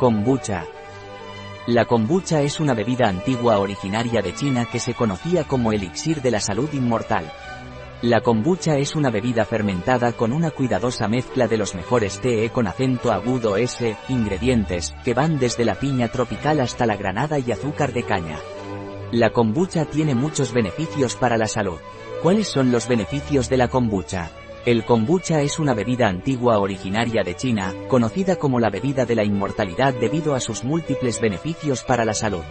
Kombucha. La kombucha es una bebida antigua originaria de China que se conocía como elixir de la salud inmortal. La kombucha es una bebida fermentada con una cuidadosa mezcla de los mejores TE con acento agudo S, ingredientes, que van desde la piña tropical hasta la granada y azúcar de caña. La kombucha tiene muchos beneficios para la salud. ¿Cuáles son los beneficios de la kombucha? El kombucha es una bebida antigua originaria de China, conocida como la bebida de la inmortalidad debido a sus múltiples beneficios para la salud.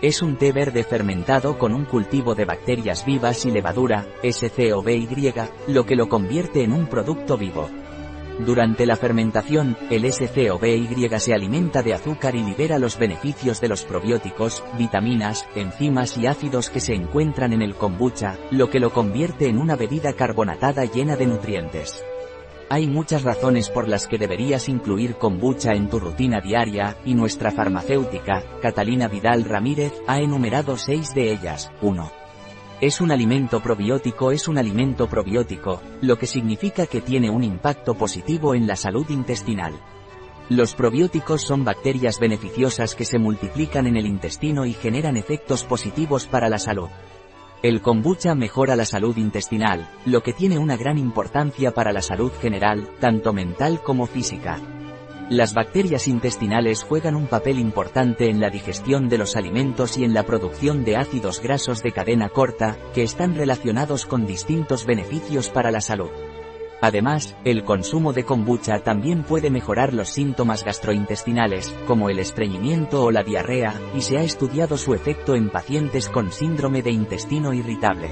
Es un té verde fermentado con un cultivo de bacterias vivas y levadura, SCOBY, lo que lo convierte en un producto vivo. Durante la fermentación, el SCOBY se alimenta de azúcar y libera los beneficios de los probióticos, vitaminas, enzimas y ácidos que se encuentran en el kombucha, lo que lo convierte en una bebida carbonatada llena de nutrientes. Hay muchas razones por las que deberías incluir kombucha en tu rutina diaria, y nuestra farmacéutica, Catalina Vidal Ramírez, ha enumerado seis de ellas. 1. Es un alimento probiótico es un alimento probiótico, lo que significa que tiene un impacto positivo en la salud intestinal. Los probióticos son bacterias beneficiosas que se multiplican en el intestino y generan efectos positivos para la salud. El kombucha mejora la salud intestinal, lo que tiene una gran importancia para la salud general, tanto mental como física. Las bacterias intestinales juegan un papel importante en la digestión de los alimentos y en la producción de ácidos grasos de cadena corta, que están relacionados con distintos beneficios para la salud. Además, el consumo de kombucha también puede mejorar los síntomas gastrointestinales, como el estreñimiento o la diarrea, y se ha estudiado su efecto en pacientes con síndrome de intestino irritable.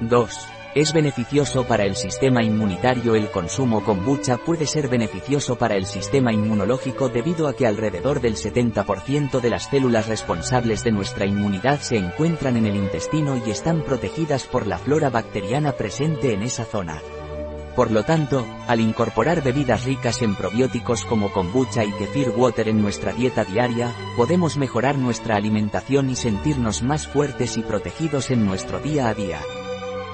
2. Es beneficioso para el sistema inmunitario El consumo kombucha puede ser beneficioso para el sistema inmunológico debido a que alrededor del 70% de las células responsables de nuestra inmunidad se encuentran en el intestino y están protegidas por la flora bacteriana presente en esa zona. Por lo tanto, al incorporar bebidas ricas en probióticos como kombucha y kefir water en nuestra dieta diaria, podemos mejorar nuestra alimentación y sentirnos más fuertes y protegidos en nuestro día a día.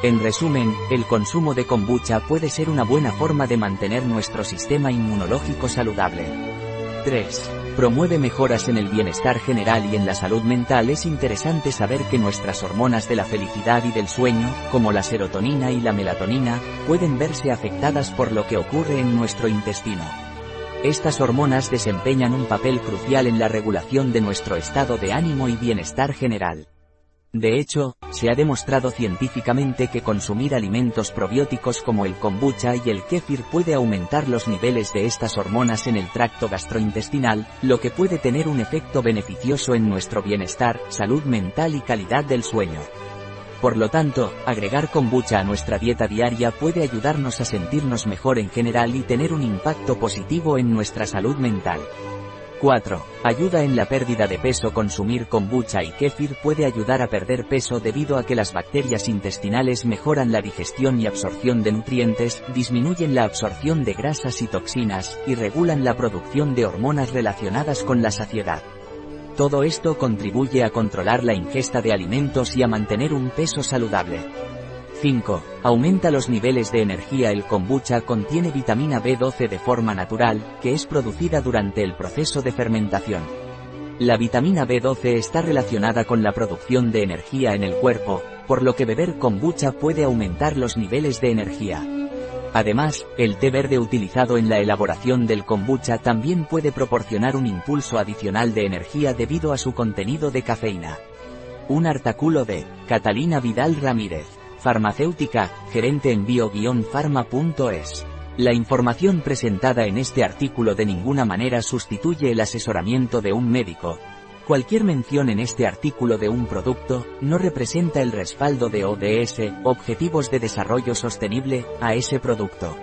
En resumen, el consumo de kombucha puede ser una buena forma de mantener nuestro sistema inmunológico saludable. 3. Promueve mejoras en el bienestar general y en la salud mental. Es interesante saber que nuestras hormonas de la felicidad y del sueño, como la serotonina y la melatonina, pueden verse afectadas por lo que ocurre en nuestro intestino. Estas hormonas desempeñan un papel crucial en la regulación de nuestro estado de ánimo y bienestar general. De hecho, se ha demostrado científicamente que consumir alimentos probióticos como el kombucha y el kéfir puede aumentar los niveles de estas hormonas en el tracto gastrointestinal, lo que puede tener un efecto beneficioso en nuestro bienestar, salud mental y calidad del sueño. Por lo tanto, agregar kombucha a nuestra dieta diaria puede ayudarnos a sentirnos mejor en general y tener un impacto positivo en nuestra salud mental. 4. Ayuda en la pérdida de peso Consumir kombucha y kéfir puede ayudar a perder peso debido a que las bacterias intestinales mejoran la digestión y absorción de nutrientes, disminuyen la absorción de grasas y toxinas, y regulan la producción de hormonas relacionadas con la saciedad. Todo esto contribuye a controlar la ingesta de alimentos y a mantener un peso saludable. 5. Aumenta los niveles de energía El kombucha contiene vitamina B12 de forma natural, que es producida durante el proceso de fermentación. La vitamina B12 está relacionada con la producción de energía en el cuerpo, por lo que beber kombucha puede aumentar los niveles de energía. Además, el té verde utilizado en la elaboración del kombucha también puede proporcionar un impulso adicional de energía debido a su contenido de cafeína. Un artículo de Catalina Vidal Ramírez. Farmacéutica, gerente en bio-pharma.es. La información presentada en este artículo de ninguna manera sustituye el asesoramiento de un médico. Cualquier mención en este artículo de un producto, no representa el respaldo de ODS, Objetivos de Desarrollo Sostenible, a ese producto.